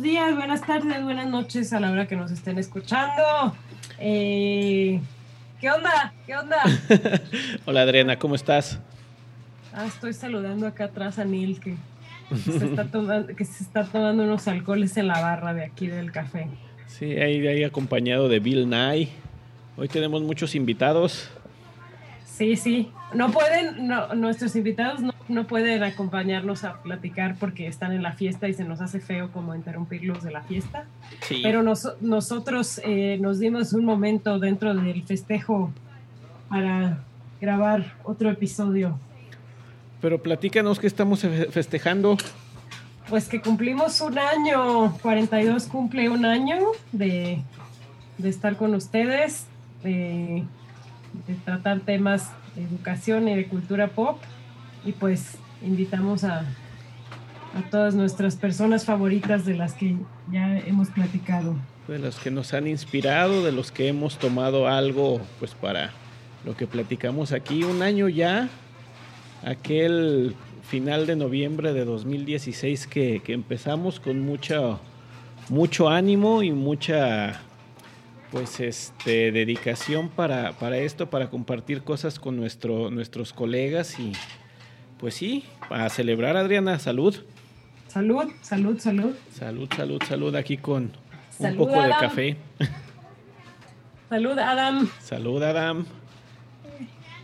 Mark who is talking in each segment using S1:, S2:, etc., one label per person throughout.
S1: Buenos días, buenas tardes, buenas noches a la hora que nos estén escuchando. Eh, ¿Qué onda? ¿Qué onda?
S2: Hola Adriana, ¿cómo estás?
S1: Ah, estoy saludando acá atrás a Neil que se, está tomando, que se está tomando unos alcoholes en la barra de aquí del café.
S2: Sí, ahí, ahí acompañado de Bill Nye. Hoy tenemos muchos invitados.
S1: Sí, sí. No pueden, no, nuestros invitados no, no pueden acompañarnos a platicar porque están en la fiesta y se nos hace feo como interrumpirlos de la fiesta.
S2: Sí.
S1: Pero nos- nosotros eh, nos dimos un momento dentro del festejo para grabar otro episodio.
S2: Pero platícanos qué estamos fe- festejando.
S1: Pues que cumplimos un año, 42 cumple un año de, de estar con ustedes, de, de tratar temas educación y de cultura pop. Y pues invitamos a, a todas nuestras personas favoritas de las que ya hemos platicado.
S2: De los que nos han inspirado, de los que hemos tomado algo, pues para lo que platicamos aquí. Un año ya, aquel final de noviembre de 2016 que, que empezamos con mucho ánimo y mucha pues este dedicación para, para esto, para compartir cosas con nuestro, nuestros colegas y pues sí, para celebrar Adriana, salud.
S1: Salud, salud, salud.
S2: Salud, salud, salud aquí con un poco de café.
S1: Salud, Adam.
S2: Salud, Adam.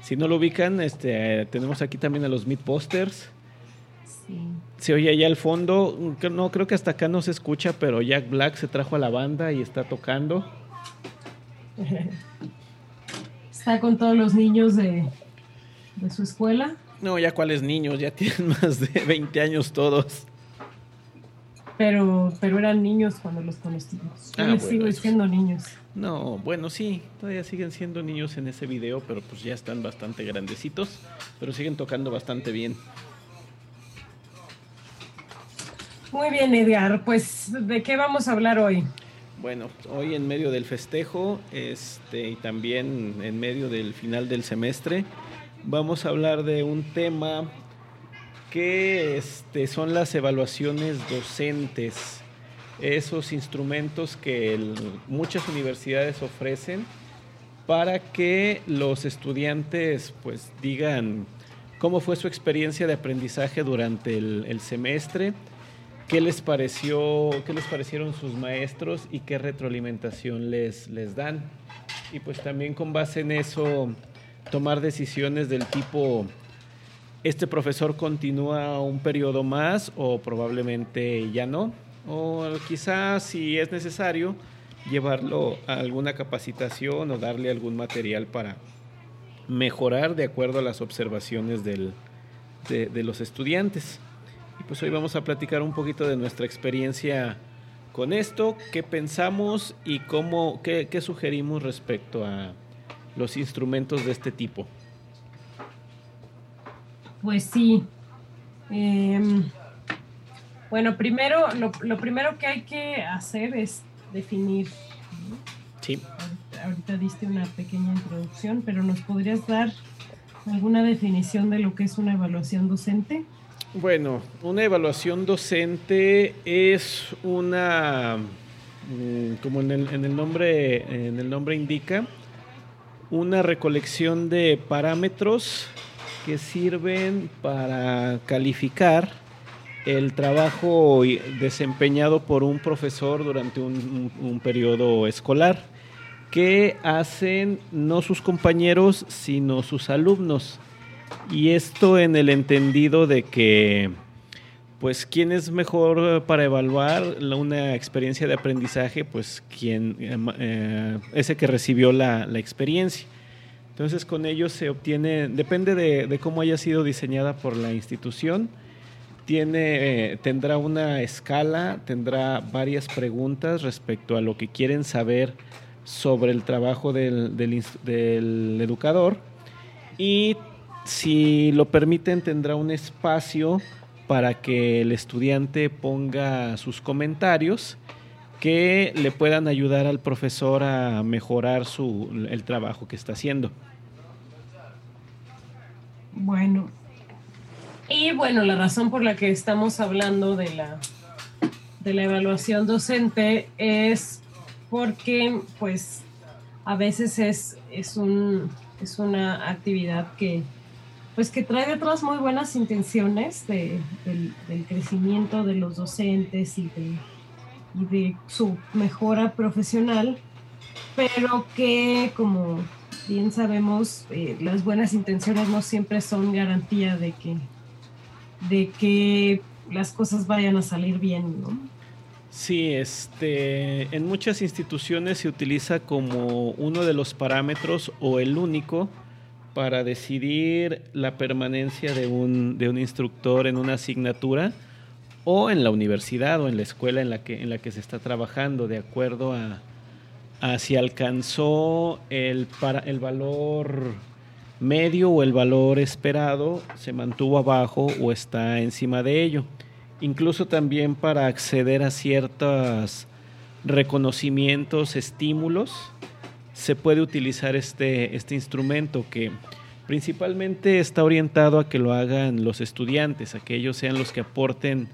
S2: Si no lo ubican, este, tenemos aquí también a los Meatbusters.
S1: Sí.
S2: Se oye allá al fondo, no creo que hasta acá no se escucha, pero Jack Black se trajo a la banda y está tocando.
S1: Está con todos los niños de, de su escuela,
S2: No, ya cuáles niños, ya tienen más de 20 años todos.
S1: pero, pero eran niños cuando los conocimos. Yo
S2: Ah,
S1: les
S2: bueno,
S1: sigo
S2: eso
S1: siendo niños.
S2: No, bueno, sí, todavía siguen siendo niños en ese video, pero pues ya están bastante grandecitos, pero siguen tocando bastante bien.
S1: Muy bien, Edgar. Pues, ¿de qué vamos a hablar hoy?
S2: Bueno, hoy en medio del festejo este, y también en medio del final del semestre, vamos a hablar de un tema que este, son las evaluaciones docentes, esos instrumentos que muchas universidades ofrecen para que los estudiantes pues digan cómo fue su experiencia de aprendizaje durante el semestre, qué les pareció, qué les parecieron sus maestros y qué retroalimentación les, les dan. Y pues también con base en eso tomar decisiones del tipo este profesor continúa un periodo más o probablemente ya no. O quizás si es necesario llevarlo a alguna capacitación o darle algún material para mejorar de acuerdo a las observaciones del- de, de los estudiantes. Pues hoy vamos a platicar un poquito de nuestra experiencia con esto, qué pensamos y cómo, qué, qué sugerimos respecto a los instrumentos de este tipo.
S1: Pues sí. Em, bueno, primero, lo, lo primero que hay que hacer es definir. ¿no?
S2: Sí.
S1: Ahorita, ahorita diste una pequeña introducción, pero ¿nos podrías dar alguna definición de lo que es una evaluación docente?
S2: Bueno, una evaluación docente es una, mm, como en el, nombre, en el nombre indica, una recolección de parámetros que sirven para calificar el trabajo desempeñado por un profesor durante un- un periodo escolar, que hacen no sus compañeros, sino sus alumnos. Y esto en el entendido de que pues quién es mejor para evaluar una experiencia de aprendizaje, pues quien eh, eh, ese que recibió la, experiencia. Entonces con ello se obtiene, depende de, cómo haya sido diseñada por la institución, tiene, eh, tendrá una escala, tendrá varias preguntas respecto a lo que quieren saber sobre el trabajo del, del educador y si lo permiten tendrá un espacio para que el estudiante ponga sus comentarios que le puedan ayudar al profesor a mejorar su, el trabajo que está haciendo.
S1: Bueno, y bueno, la razón por la que estamos hablando de la, de la evaluación docente es porque pues a veces es, es, un, es una actividad que pues que trae detrás muy buenas intenciones de, del, crecimiento de los docentes y de, su mejora profesional, pero que como bien sabemos, eh, las buenas intenciones no siempre son garantía de que, de que las cosas vayan a salir bien, ¿no?
S2: Sí, este, en muchas instituciones se utiliza como uno de los parámetros o el único para decidir la permanencia de un, de un instructor en una asignatura o en la universidad o en la escuela en la que, en la que se está trabajando, de acuerdo a, si alcanzó el, para, el valor medio o el valor esperado, se mantuvo abajo o está encima de ello. Incluso también para acceder a ciertos reconocimientos, estímulos, se puede utilizar este, este instrumento que principalmente está orientado a que lo hagan los estudiantes, a que ellos sean los que aporten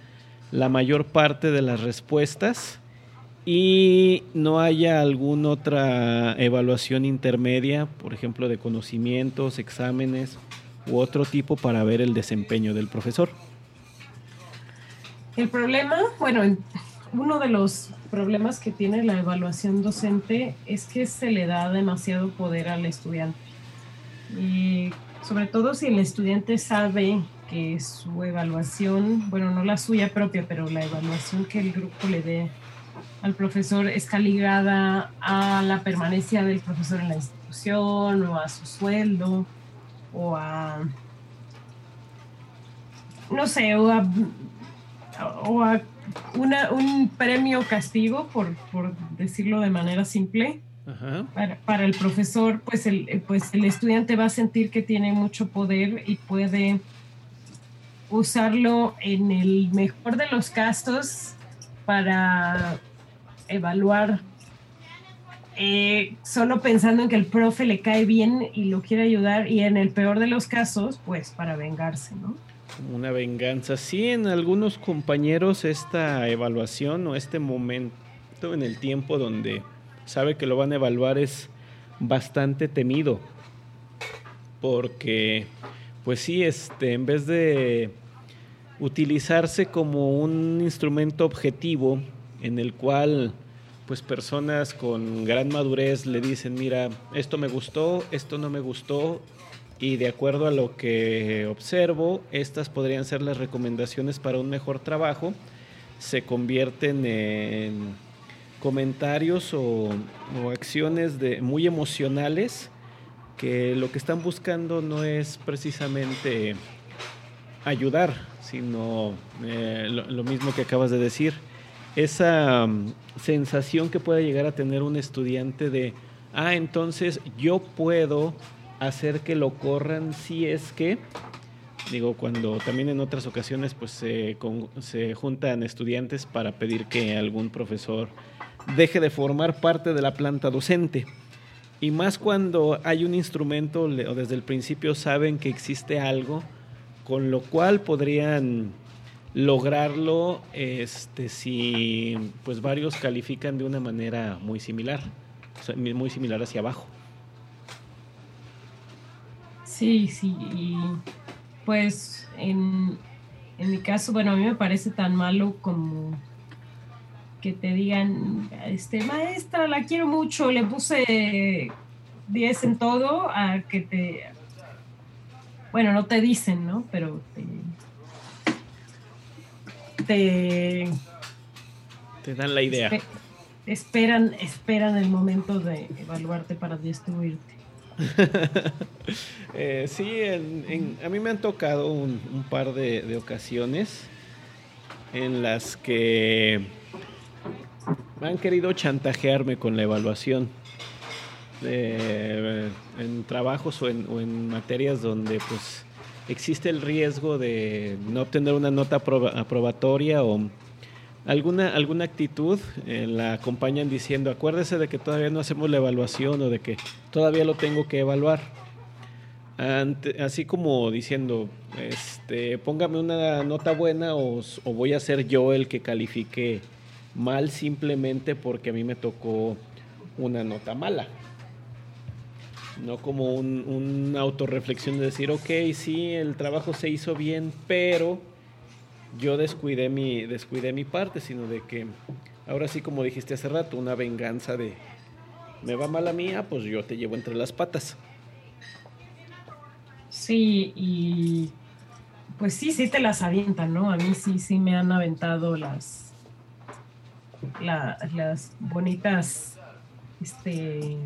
S2: la mayor parte de las respuestas y no haya alguna otra evaluación intermedia, por ejemplo, de conocimientos, exámenes u otro tipo para ver el desempeño del profesor.
S1: El problema, bueno, uno de los problemas que tiene la evaluación docente es que se le da demasiado poder al estudiante. Y sobre todo si el estudiante sabe que su evaluación, bueno, no la suya propia, pero la evaluación que el grupo le dé al profesor está ligada a la permanencia del profesor en la institución o a su sueldo o a, no sé, o a, o a un premio castigo, por, decirlo de manera simple. Para, el profesor, pues el, pues el estudiante va a sentir que tiene mucho poder y puede usarlo en el mejor de los casos para evaluar eh, solo pensando en que el profe le cae bien y lo quiere ayudar y en el peor de los casos, pues para vengarse, ¿no?
S2: Una venganza. Sí, en algunos compañeros esta evaluación o este momento en el tiempo donde sabe que lo van a evaluar es bastante temido. Porque, pues sí, este, en vez de utilizarse como un instrumento objetivo en el cual pues personas con gran madurez le dicen, mira, esto me gustó, esto no me gustó, y de acuerdo a lo que observo, estas podrían ser las recomendaciones para un mejor trabajo. Se convierten en comentarios o, acciones de, muy emocionales que lo que están buscando no es precisamente ayudar, sino eh, lo, mismo que acabas de decir, esa mm, sensación que puede llegar a tener un estudiante de, ah, entonces yo puedo hacer que lo corran si es que, digo, cuando también en otras ocasiones pues se, se juntan estudiantes para pedir que algún profesor deje de formar parte de la planta docente. Y más cuando hay un instrumento o desde el principio saben que existe algo con lo cual podrían lograrlo este, si pues varios califican de una manera muy similar, muy similar hacia abajo.
S1: Sí, sí, y pues en, mi caso, bueno, a mí me parece tan malo como que te digan, este, maestra, la quiero mucho, le puse 10 en todo, a que te, bueno, no te dicen, ¿no? Pero te...
S2: Te dan la idea.
S1: esperan, esperan el momento de evaluarte para destruirte.
S2: eh, sí, a mí me han tocado un, par de, ocasiones en las que han querido chantajearme con la evaluación. en trabajos o en, materias donde pues existe el riesgo de no obtener una nota aprobatoria o alguna, alguna actitud, eh, la acompañan diciendo, acuérdese de que todavía no hacemos la evaluación o de que todavía lo tengo que evaluar. así como diciendo, este, póngame una nota buena o, o, voy a ser yo el que califique mal simplemente porque a mí me tocó una nota mala. No como un, un autorreflexión de decir, ok, sí, el trabajo se hizo bien, pero yo descuidé mi, descuidé mi parte, sino de que ahora sí, como dijiste hace rato, una venganza de me va mal a mía, pues yo te llevo entre las patas.
S1: Sí, y pues sí, sí te las avientan, ¿no? A mí sí, sí me han aventado las, las bonitas, este,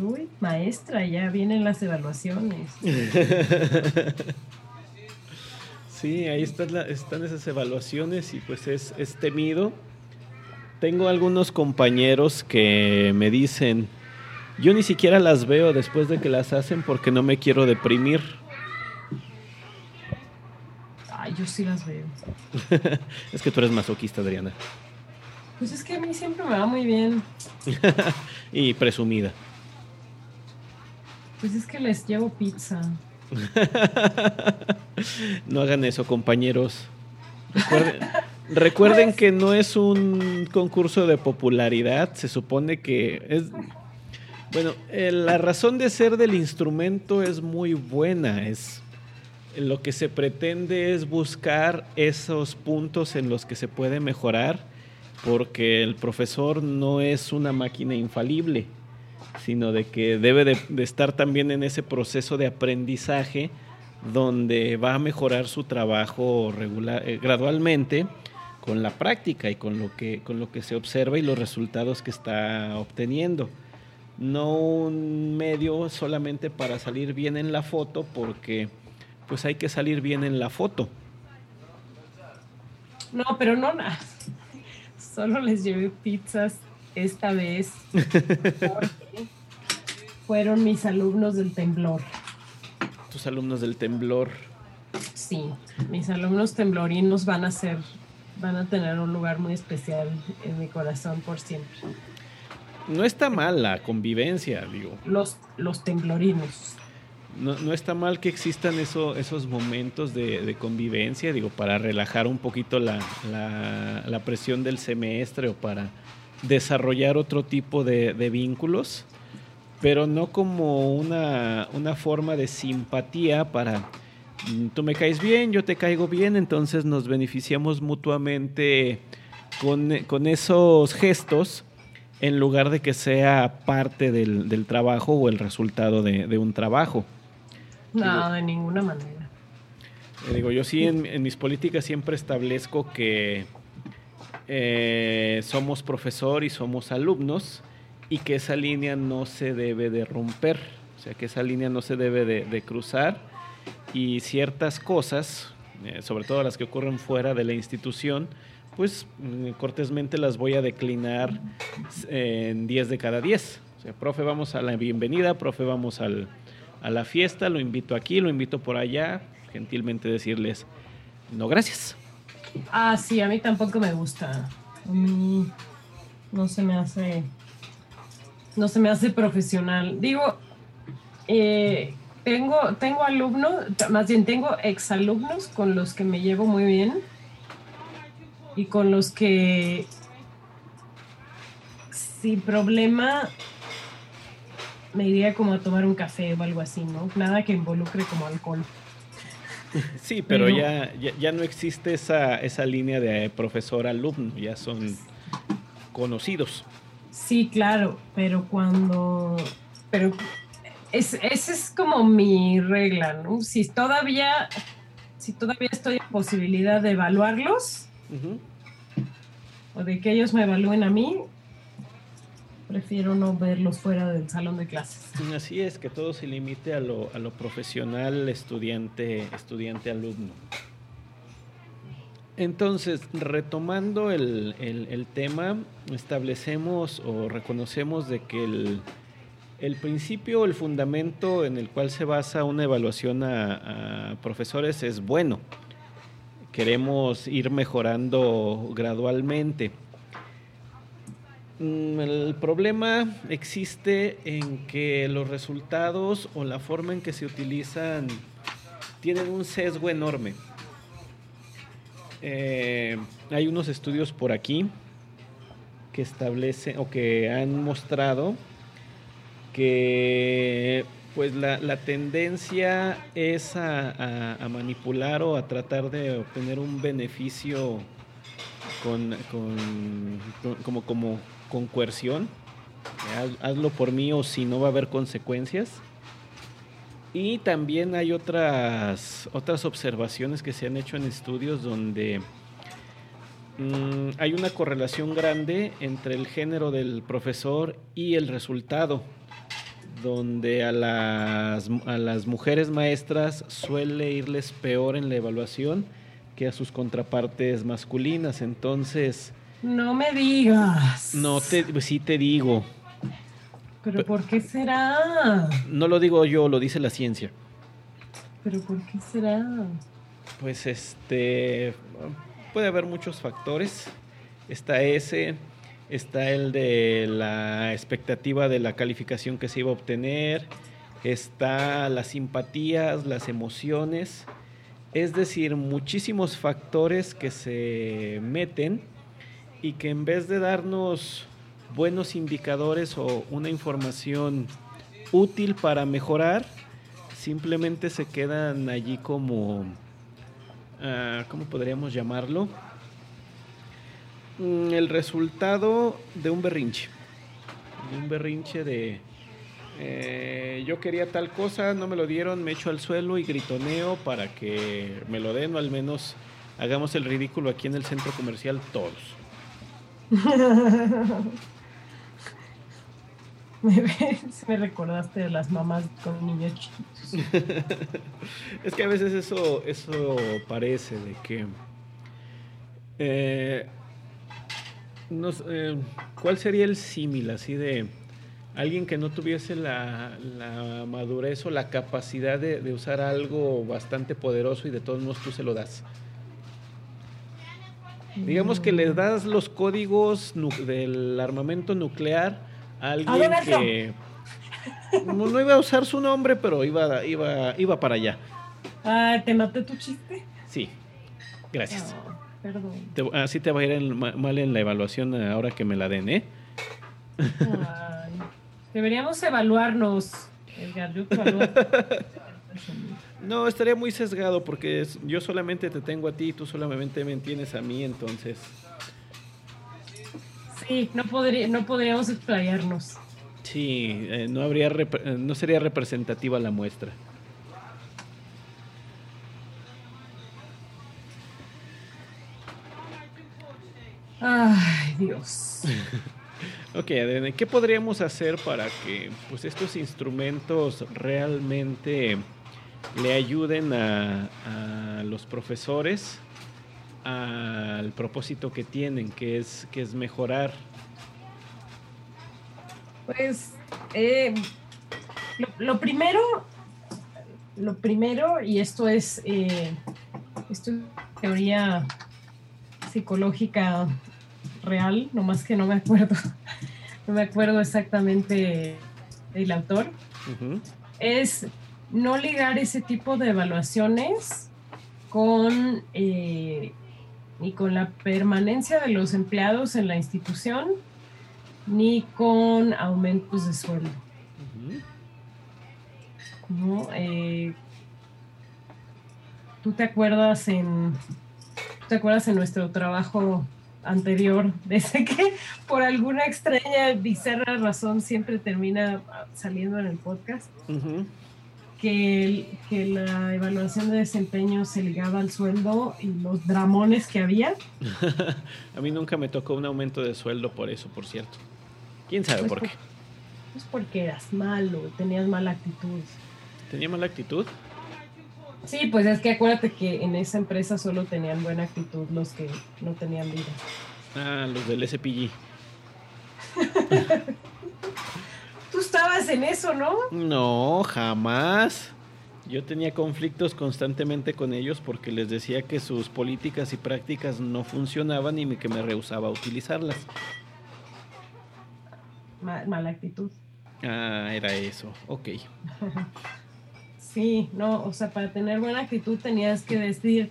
S1: uy, maestra, ya vienen las evaluaciones.
S2: Sí, ahí están, están esas evaluaciones y pues es, es temido. Tengo algunos compañeros que me dicen, yo ni siquiera las veo después de que las hacen porque no me quiero deprimir.
S1: Ay, yo sí las veo.
S2: es que tú eres masoquista, Adriana.
S1: Pues es que a mí siempre me va muy bien.
S2: y presumida.
S1: Pues es que les llevo pizza.
S2: no hagan eso, compañeros. Recuerden, que no es un concurso de popularidad, se supone que es... Bueno, eh, la razón de ser del instrumento es muy buena, es lo que se pretende es buscar esos puntos en los que se puede mejorar, porque el profesor no es una máquina infalible sino de que debe de, estar también en ese proceso de aprendizaje donde va a mejorar su trabajo eh, gradualmente con la práctica y con lo, que, con lo que se observa y los resultados que está obteniendo. No un medio solamente para salir bien en la foto, porque pues hay que salir bien en la foto.
S1: No, pero no, solo les llevé pizzas esta vez fueron mis alumnos del temblor.
S2: Tus alumnos del temblor.
S1: Sí, mis alumnos temblorinos van a ser, van a tener un lugar muy especial en mi corazón por siempre.
S2: No está mal la convivencia, digo.
S1: Los, los temblorinos.
S2: No, está mal que existan eso, esos momentos de, convivencia, digo, para relajar un poquito la, la presión del semestre o para desarrollar otro tipo de, vínculos, pero no como una, forma de simpatía para mm, tú me caes bien, yo te caigo bien, entonces nos beneficiamos mutuamente con, esos gestos en lugar de que sea parte del, trabajo o el resultado de, un trabajo.
S1: No, de ninguna manera.
S2: Eh, digo, yo sí en mis políticas siempre establezco que eh, somos profesor y somos alumnos y que esa línea no se debe de romper, o sea, que esa línea no se debe de, cruzar y ciertas cosas, eh, sobre todo las que ocurren fuera de la institución, pues mm, cortésmente las voy a declinar en 10 de cada 10. O sea, profe, vamos a la bienvenida, profe, vamos al, a la fiesta, lo invito aquí, lo invito por allá, gentilmente decirles, no, gracias.
S1: Ah, sí, a mí tampoco me gusta. A mí no se me hace. No se me hace profesional. Digo, eh, tengo, tengo alumnos, más bien tengo exalumnos con los que me llevo muy bien y con los que sin problema me iría como a tomar un café o algo así, ¿no? Nada que involucre como alcohol.
S2: Sí, pero, ya, ya, no existe esa, esa línea de profesor-alumno, ya son conocidos.
S1: Sí, claro, pero cuando... Pero esa es como mi regla, ¿no? Si todavía si todavía estoy en posibilidad de evaluarlos o de que ellos me evalúen a mí, prefiero no verlos fuera del salón de clases.
S2: Así es, que todo se limite a lo, a lo profesional, estudiante, estudiante, alumno. Entonces, retomando el, el, tema, establecemos o reconocemos de que el, el principio, el fundamento en el cual se basa una evaluación a, profesores es bueno. Queremos ir mejorando gradualmente. Mm, el problema existe en que los resultados o la forma en que se utilizan tienen un sesgo enorme. Eh, hay unos estudios por aquí que establecen o que han mostrado que pues la, tendencia es a, manipular o a tratar de obtener un beneficio con, como, como con coerción. hazlo por mí o si no va a haber consecuencias. Y también hay otras, otras observaciones que se han hecho en estudios donde mm, hay una correlación grande entre el género del profesor y el resultado, donde a las, a las mujeres maestras suele irles peor en la evaluación que a sus contrapartes masculinas. Entonces...
S1: No me digas.
S2: No, te, sí te digo.
S1: ¿Pero por qué será?
S2: No lo digo yo, lo dice la ciencia.
S1: ¿Pero por qué será?
S2: Pues este. Puede haber muchos factores. Está ese, está el de la expectativa de la calificación que se iba a obtener, está las simpatías, las emociones. Es decir, muchísimos factores que se meten y que en vez de darnos buenos indicadores o una información útil para mejorar, simplemente se quedan allí como, uh, ¿cómo podríamos llamarlo? Mm, el resultado de un berrinche, de un berrinche de eh, yo quería tal cosa, no me lo dieron, me echo al suelo y gritoneo para que me lo den o al menos hagamos el ridículo aquí en el centro comercial todos.
S1: Me, me recordaste de las mamás con niños chiquitos.
S2: es que a veces eso, eso parece de que... Eh, eh, ¿Cuál sería el símil así de alguien que no tuviese la, madurez o la capacidad de, de, usar algo bastante poderoso y de todos modos tú se lo das? Digamos que le das los códigos del armamento nuclear alguien que no, iba a usar su nombre, pero iba, iba, iba para allá.
S1: Ah, ¿te noté tu chiste?
S2: Sí, gracias.
S1: Ah, perdón.
S2: así te va a ir mal en la evaluación ahora que me la den, ¿eh?
S1: deberíamos evaluarnos, Edgar.
S2: no, estaría muy sesgado porque yo solamente te tengo a ti y tú solamente me tienes a mí, entonces...
S1: Sí, no, podría, no podríamos explayarnos.
S2: Sí, eh, no, habría eh, no sería representativa la muestra.
S1: Ay, Dios.
S2: ok, Adene, ¿qué podríamos hacer para que pues, estos instrumentos realmente le ayuden a, a los profesores al propósito que tienen, que es, que es mejorar?
S1: Pues eh, lo, primero, lo primero, y esto es, eh, esto es teoría psicológica real, nomás que no me acuerdo, no me acuerdo exactamente el autor, es no ligar ese tipo de evaluaciones con eh, ni con la permanencia de los empleados en la institución, ni con aumentos de sueldo. Eh, ¿Tú te acuerdas en te acuerdas en nuestro trabajo anterior de ese que por alguna extraña bizarra razón siempre termina saliendo en el podcast? Que, que la evaluación de desempeño se ligaba al sueldo y los dramones que había.
S2: a mí nunca me tocó un aumento de sueldo por eso, por cierto. ¿Quién sabe
S1: Pues
S2: por
S1: por-
S2: qué?
S1: Es porque eras malo, tenías mala actitud.
S2: ¿Tenía mala actitud?
S1: Sí, pues es que acuérdate que en esa empresa solo tenían buena actitud los que no tenían vida.
S2: Ah, los del SPG.
S1: Tú estabas en eso, ¿no?
S2: No, jamás. Yo tenía conflictos constantemente con ellos porque les decía que sus políticas y prácticas no funcionaban y que me rehusaba a utilizarlas.
S1: Ma- mala actitud.
S2: Ah, era eso. Ok.
S1: Sí, no, o sea, para tener buena actitud tenías que decir,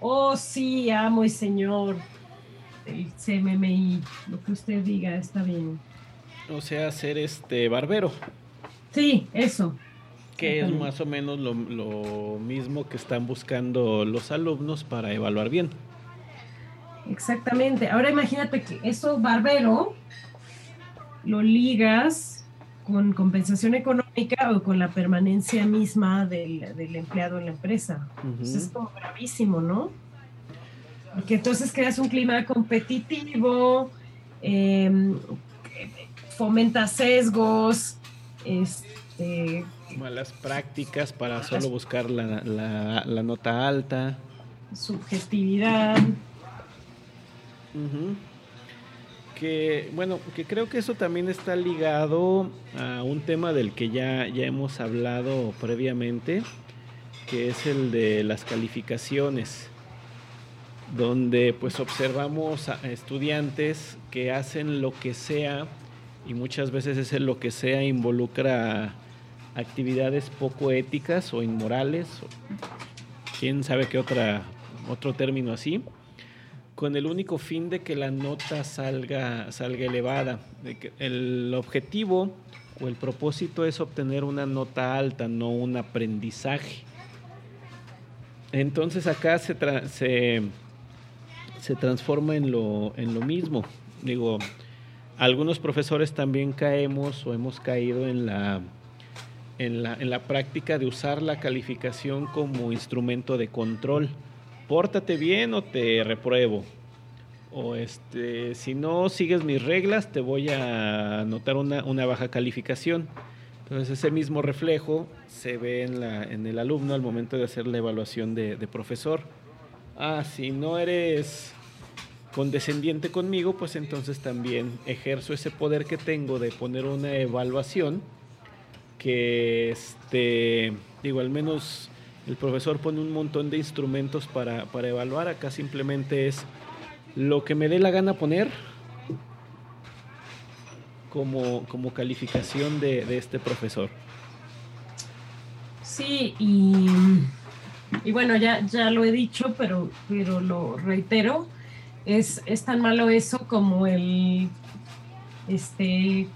S1: oh sí, amo y señor, el CMMI, lo que usted diga está bien.
S2: O sea, ser este barbero,
S1: Sí, eso.
S2: que es más o menos lo, lo mismo que están buscando los alumnos para evaluar bien.
S1: Exactamente. Ahora imagínate que eso barbero lo ligas con compensación económica o con la permanencia misma del, del empleado en la empresa. Es como gravísimo, ¿no? Porque entonces creas un clima competitivo, eh, fomenta sesgos, este,
S2: Malas prácticas para solo buscar la, la- la nota alta.
S1: subjetividad.
S2: Que bueno, que creo que eso también está ligado a un tema del que ya, ya hemos hablado previamente, que es el de las calificaciones, donde pues observamos a estudiantes que hacen lo que sea y muchas veces ese lo que sea involucra actividades poco éticas o inmorales, o quién sabe qué otra, otro término así con el único fin de que la nota salga, salga elevada. De que el objetivo o el propósito es obtener una nota alta, no un aprendizaje. Entonces acá se, tra- se, se transforma en lo, en lo mismo. Digo, algunos profesores también caemos o hemos caído en la, en la, en la práctica de usar la calificación como instrumento de control. Pórtate bien o te repruebo. O este, si no sigues mis reglas, te voy a anotar una, una baja calificación. Entonces ese mismo reflejo se ve en, la, en el alumno al momento de hacer la evaluación de, de profesor. Ah, si no eres condescendiente conmigo, pues entonces también ejerzo ese poder que tengo de poner una evaluación que, este, digo, al menos el profesor pone un montón de instrumentos para, para evaluar. Acá simplemente es lo que me dé la gana poner como, como calificación de, de este profesor.
S1: Sí, y, y bueno, ya, ya lo he dicho, pero, pero lo reitero, es, es tan malo eso como el, este,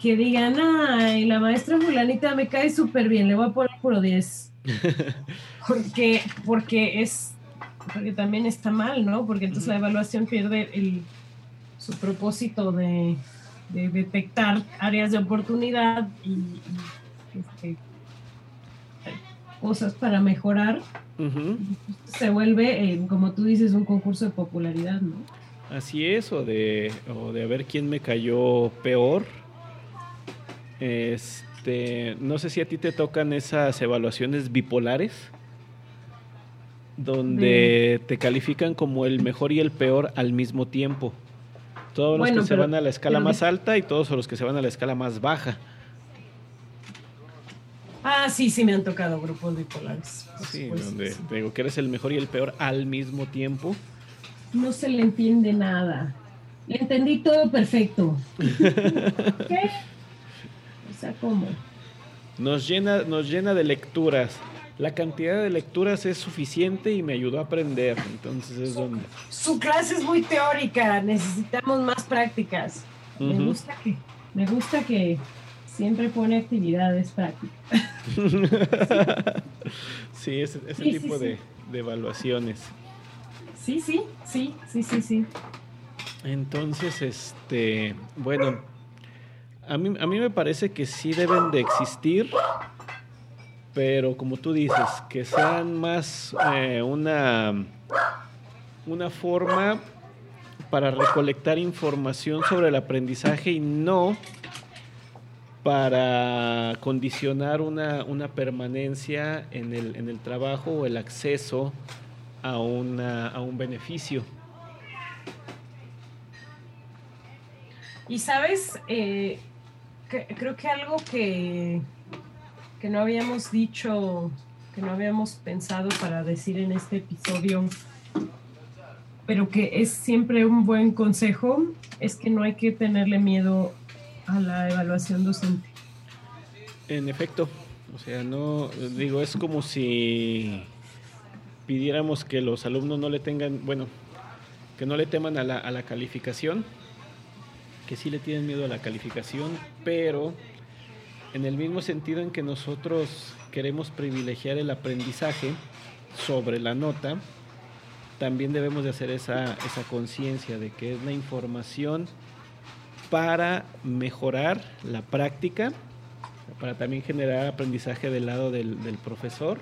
S1: que digan, ay, la maestra fulanita me cae súper bien, le voy a poner puro 10. porque, porque es, porque también está mal, ¿no? Porque entonces la evaluación pierde el, su propósito de, de detectar áreas de oportunidad y, y, este, cosas para mejorar, se vuelve, eh, como tú dices, un concurso de popularidad, ¿no?
S2: Así es, o de, o de a ver quién me cayó peor. Este, no sé si a ti te tocan esas evaluaciones bipolares, donde te califican como el mejor y el peor al mismo tiempo. Todos los que se van a la escala
S1: pero
S2: más alta y todos los que se van a la escala más baja.
S1: Ah, sí, sí me han tocado grupos bipolares.
S2: Sí,
S1: supuesto,
S2: donde
S1: sí.
S2: te digo que eres el mejor y el peor al mismo tiempo.
S1: No se le entiende nada. Le entendí todo perfecto. ¿Qué? O sea, ¿cómo?
S2: Nos llena, nos llena de lecturas. La cantidad de lecturas es suficiente y me ayudó a aprender. Entonces es donde.
S1: Su clase es muy teórica, necesitamos más prácticas. Me gusta que, me gusta que siempre pone actividades prácticas.
S2: Sí, ese, ese
S1: Sí, sí,
S2: tipo
S1: sí.
S2: De, de evaluaciones.
S1: Sí, sí, sí, sí, sí, sí.
S2: Entonces, este, bueno, a mí, a mí me parece que sí deben de existir pero como tú dices, que sean más eh, una, una forma para recolectar información sobre el aprendizaje y no para condicionar una, una permanencia en el, en el, trabajo o el acceso a, una, a un beneficio.
S1: Y sabes, eh, que, creo que algo que, que no habíamos dicho, que no habíamos pensado para decir en este episodio, pero que es siempre un buen consejo, es que no hay que tenerle miedo a la evaluación docente.
S2: En efecto, o sea, no, digo, es como si pidiéramos que los alumnos no le tengan, bueno, que no le teman a la, a la calificación, que sí le tienen miedo a la calificación, pero en el mismo sentido en que nosotros queremos privilegiar el aprendizaje sobre la nota, también debemos de hacer esa, esa conciencia de que es la información para mejorar la práctica, para también generar aprendizaje del lado del, profesor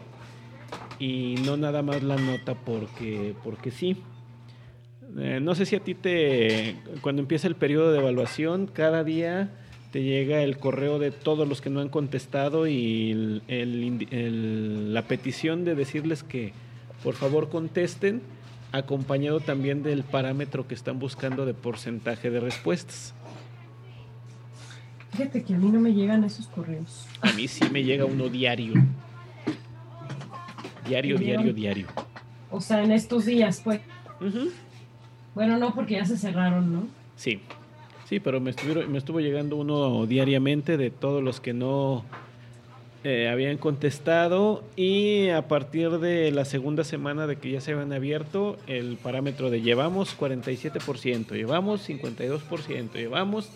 S2: y no nada más la nota porque, porque sí. Eh, no sé si a ti te, cuando empieza el periodo de evaluación, cada día te llega el correo de todos los que no han contestado y la petición de decirles que por favor contesten, acompañado también del parámetro que están buscando de porcentaje de respuestas.
S1: Fíjate que a mí no me llegan esos correos.
S2: A mí sí me llega uno diario. Diario, diario, diario.
S1: O sea, en estos días, pues. Uh -huh. Bueno, no, porque ya se cerraron, ¿no?
S2: Sí, sí, pero me, estuvieron, me estuvo llegando uno diariamente de todos los que no eh, habían contestado y a partir de la segunda semana de que ya se habían abierto, el parámetro de llevamos 47%, llevamos 52%, llevamos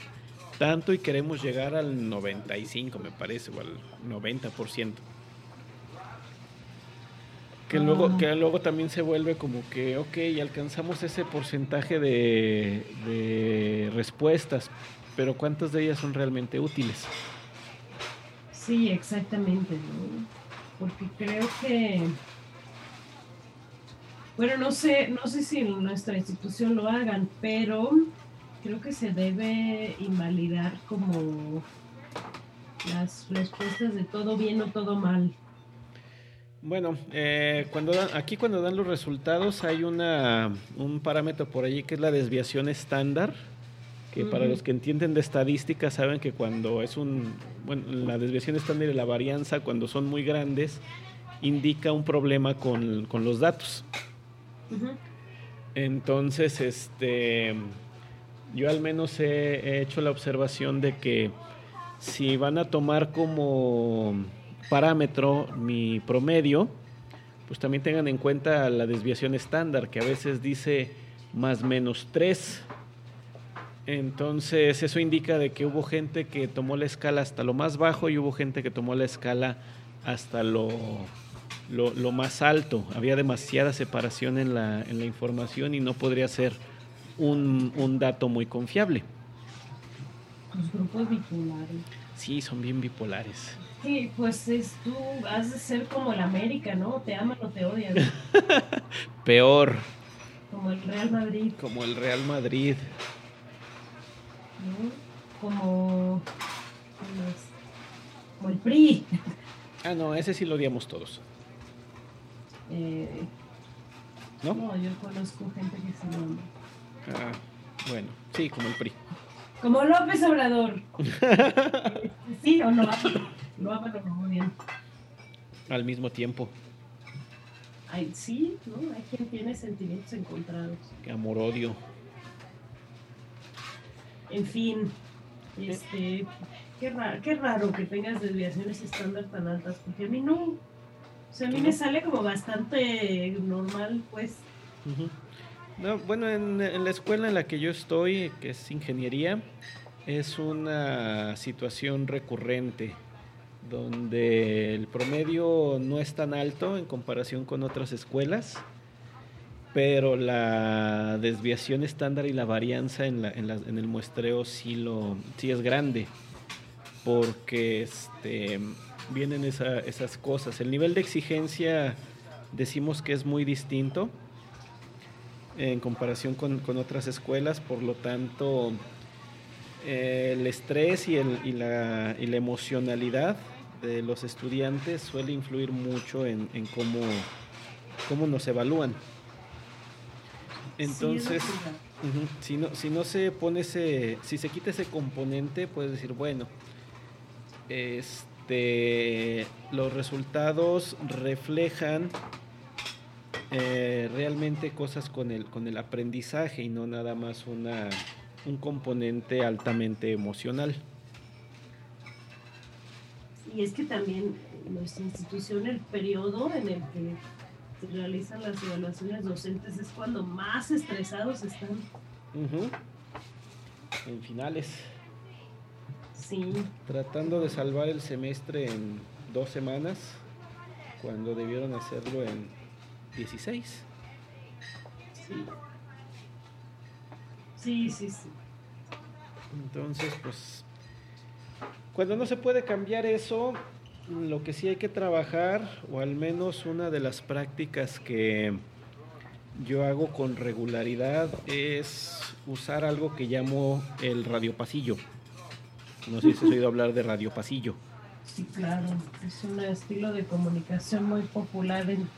S2: tanto y queremos llegar al 95, me parece, o al 90%. Que luego, que luego también se vuelve como que, ok, alcanzamos ese porcentaje de, de respuestas, pero ¿cuántas de ellas son realmente útiles?
S1: Sí, exactamente, ¿no? Porque creo que, bueno, no sé, no sé si en nuestra institución lo hagan, pero creo que se debe invalidar como las respuestas de todo bien o todo mal.
S2: Bueno, eh, cuando dan, aquí cuando dan los resultados hay una, un parámetro por allí que es la desviación estándar, que uh -huh. para los que entienden de estadística saben que cuando es un, bueno, la desviación estándar y la varianza cuando son muy grandes indica un problema con, con los datos. Uh -huh. Entonces, este, yo al menos he, he hecho la observación de que si van a tomar como parámetro, mi promedio, pues también tengan en cuenta la desviación estándar, que a veces dice más menos 3. Entonces eso indica de que hubo gente que tomó la escala hasta lo más bajo y hubo gente que tomó la escala hasta lo, lo, lo más alto. Había demasiada separación en la, en la información y no podría ser un, un dato muy confiable.
S1: Los grupos bipolares.
S2: Sí, son bien bipolares.
S1: Sí, pues es, tú has de ser como el América, ¿no? Te aman o te odian.
S2: Peor.
S1: Como el Real Madrid.
S2: Como el Real Madrid.
S1: ¿No? Como, como el PRI.
S2: Ah, no, ese sí lo odiamos todos.
S1: Eh,
S2: ¿No?
S1: ¿No? yo conozco gente que se lo...
S2: Ah, bueno, sí, como el PRI.
S1: Como López Obrador. ¿Sí o no? Lo aman o lo odian.
S2: Al mismo tiempo.
S1: Ay, sí, ¿no? Hay quien tiene sentimientos encontrados.
S2: Amor-odio.
S1: En fin, este, qué raro, qué raro que tengas desviaciones estándar tan altas, porque a mí no. O sea, a mí me sale como bastante normal, pues.
S2: No, bueno, en, en, la escuela en la que yo estoy, que es ingeniería, es una situación recurrente donde el promedio no es tan alto en comparación con otras escuelas, pero la desviación estándar y la varianza en, el muestreo sí, es grande, porque este, vienen esas cosas. El nivel de exigencia decimos que es muy distinto en comparación con, otras escuelas, por lo tanto eh, el estrés y, la, emocionalidad de los estudiantes suele influir mucho en, cómo nos evalúan. Entonces, si, no, si no se pone ese, si se quita ese componente, puedes decir, bueno, este, los resultados reflejan eh, realmente cosas con el, con el aprendizaje y no nada más una, un componente altamente emocional.
S1: Y es que también nuestra institución, el periodo en el que realizan las evaluaciones docentes es cuando más estresados están.
S2: En finales.
S1: Sí.
S2: Tratando de salvar el semestre en dos semanas, cuando debieron hacerlo en 16.
S1: Sí. Sí, sí, sí.
S2: Entonces, pues, cuando no se puede cambiar eso, lo que sí hay que trabajar, o al menos una de las prácticas que yo hago con regularidad, es usar algo que llamo el radiopasillo. No sé si has oído hablar de radiopasillo.
S1: Sí, claro. Es un estilo de comunicación muy popular en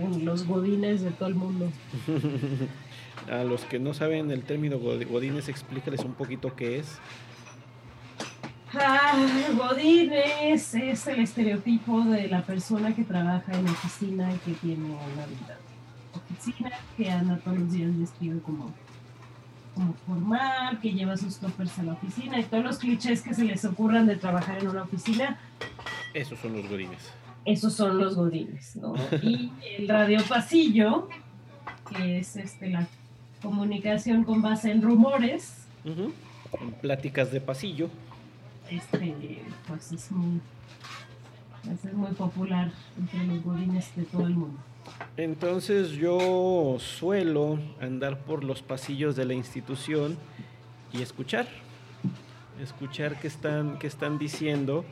S1: en los godines de todo el mundo.
S2: A los que no saben el término godines, explícales un poquito qué es.
S1: Ah, godines es el estereotipo de la persona que trabaja en oficina y que tiene una vida oficina, que anda todos los días vestido como, como formal, que lleva sus toppers a la oficina y todos los clichés que se les ocurran de trabajar en una oficina.
S2: Esos son los godines
S1: esos son los godines, ¿no? Y el radio pasillo, que es este, la comunicación con base en rumores.
S2: En pláticas de pasillo.
S1: Este, pues es muy, es muy popular entre los godines de todo el mundo.
S2: Entonces yo suelo andar por los pasillos de la institución y escuchar, escuchar qué están, qué están diciendo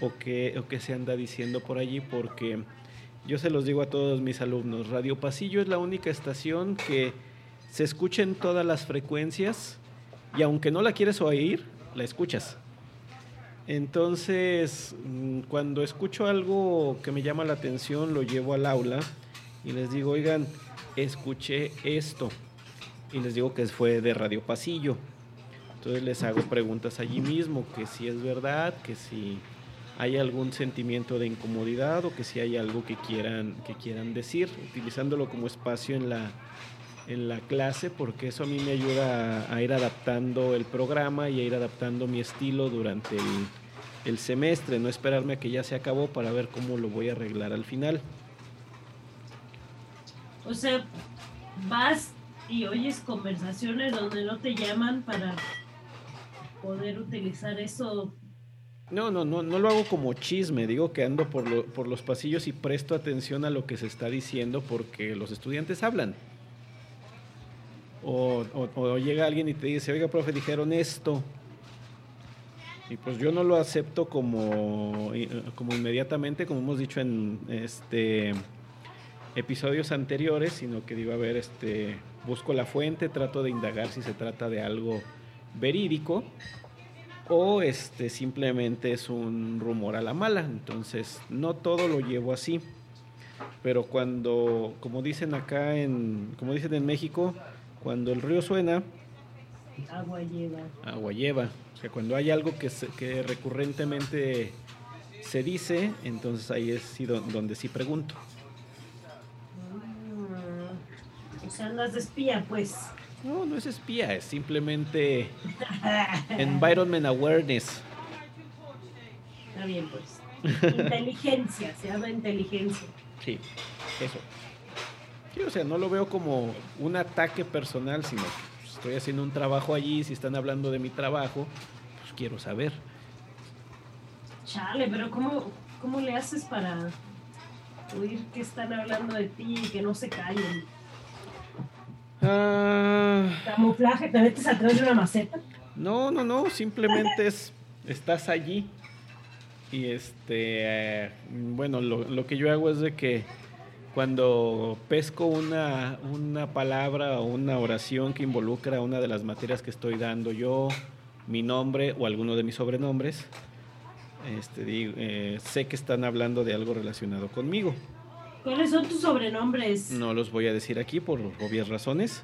S2: o qué, o se anda diciendo por allí, porque yo se los digo a todos mis alumnos, Radio Pasillo es la única estación que se escucha en todas las frecuencias y aunque no la quieres oír, la escuchas. Entonces, mm, cuando escucho algo que me llama la atención, lo llevo al aula y les digo, oigan, escuché esto. Y les digo que fue de Radio Pasillo. Entonces les hago preguntas allí mismo, que si es verdad, que si hay algún sentimiento de incomodidad o que si hay algo que quieran, que quieran decir, utilizándolo como espacio en la, en la clase, porque eso a mí me ayuda a, ir adaptando el programa y a ir adaptando mi estilo durante el, el semestre, no esperarme a que ya se acabó para ver cómo lo voy a arreglar al final.
S1: O sea, vas y oyes conversaciones donde no te llaman para poder utilizar eso
S2: no, no, no, no lo hago como chisme, digo que ando por, por los pasillos y presto atención a lo que se está diciendo porque los estudiantes hablan. O, llega alguien y te dice, oiga, profe, dijeron esto. Y pues yo no lo acepto como, como inmediatamente, como hemos dicho en este episodios anteriores, sino que digo, a ver, este, busco la fuente, trato de indagar si se trata de algo verídico o este simplemente es un rumor a la mala. Entonces, no todo lo llevo así. Pero cuando, como dicen acá en, como dicen en México, cuando el río suena,
S1: agua lleva.
S2: Agua lleva. O sea, cuando hay algo que, que recurrentemente se dice, entonces ahí es donde sí pregunto.
S1: Mm, o sea, andas de espía, pues.
S2: No, no es espía, es simplemente environment awareness.
S1: Está bien, pues. inteligencia, se llama inteligencia.
S2: Sí, eso. Sí, o sea, no lo veo como un ataque personal, sino que estoy haciendo un trabajo allí, si están hablando de mi trabajo, pues quiero saber.
S1: Chale, pero ¿cómo, cómo le haces para oír que están hablando de ti y que no se callen?
S2: Ah.
S1: Camuflaje, te metes atrás de una maceta.
S2: No, no, no, simplemente es, estás allí. Y este, eh, bueno, lo, lo que yo hago es de que cuando pesco una, una palabra o una oración que involucra una de las materias que estoy dando yo, mi nombre o alguno de mis sobrenombres, este, digo, eh, sé que están hablando de algo relacionado conmigo.
S1: ¿Cuáles son tus sobrenombres?
S2: No los voy a decir aquí por obvias razones.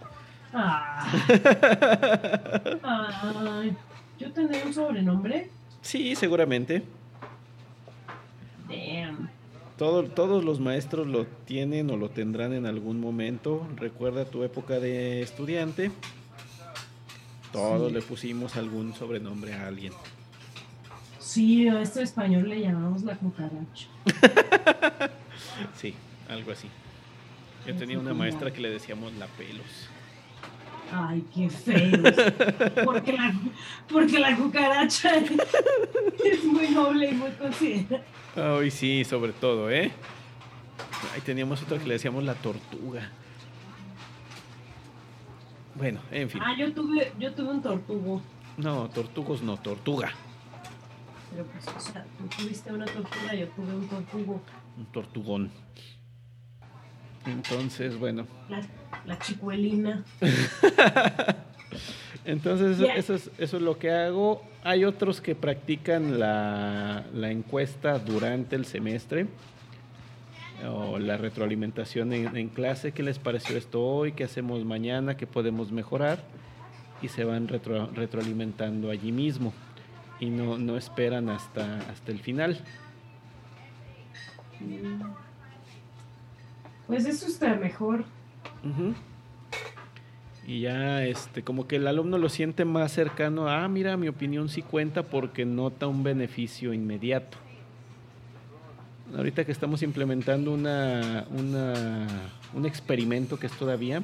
S1: Ah. ¿Yo tendré un sobrenombre?
S2: Sí, seguramente. Todo- todos los maestros lo tienen o lo tendrán en algún momento. Recuerda tu época de estudiante. Todos
S1: Sí.
S2: le pusimos algún sobrenombre a alguien.
S1: Sí, a esto español le llamamos la cucaracha.
S2: Sí, algo así. Yo tenía una
S1: como-
S2: maestra que le decíamos la pelos.
S1: Ay, qué feo. Porque la, porque la cucaracha es muy noble y muy considerada.
S2: Ay, sí, sobre todo, ¿eh? Ahí teníamos otra que le decíamos la tortuga. Bueno, en fin.
S1: Ah, yo tuve, yo tuve un tortugo.
S2: No, tortugos no, tortuga.
S1: Pero pues, o sea, tú tuviste una tortuga, yo tuve un tortugo.
S2: Un tortugón. Entonces, bueno.
S1: La, la chicuelina.
S2: Entonces, eso es, eso es lo que hago. Hay otros que practican la, la encuesta durante el semestre o la retroalimentación en, en clase. ¿Qué les pareció esto hoy? ¿Qué hacemos mañana? ¿Qué podemos mejorar? Y se van retro- retroalimentando allí mismo y no, no esperan hasta, hasta el final.
S1: Pues eso está mejor.
S2: Y ya, este, como que el alumno lo siente más cercano. Ah, mira, mi opinión sí cuenta porque nota un beneficio inmediato. Ahorita que estamos implementando una, una- un experimento que es todavía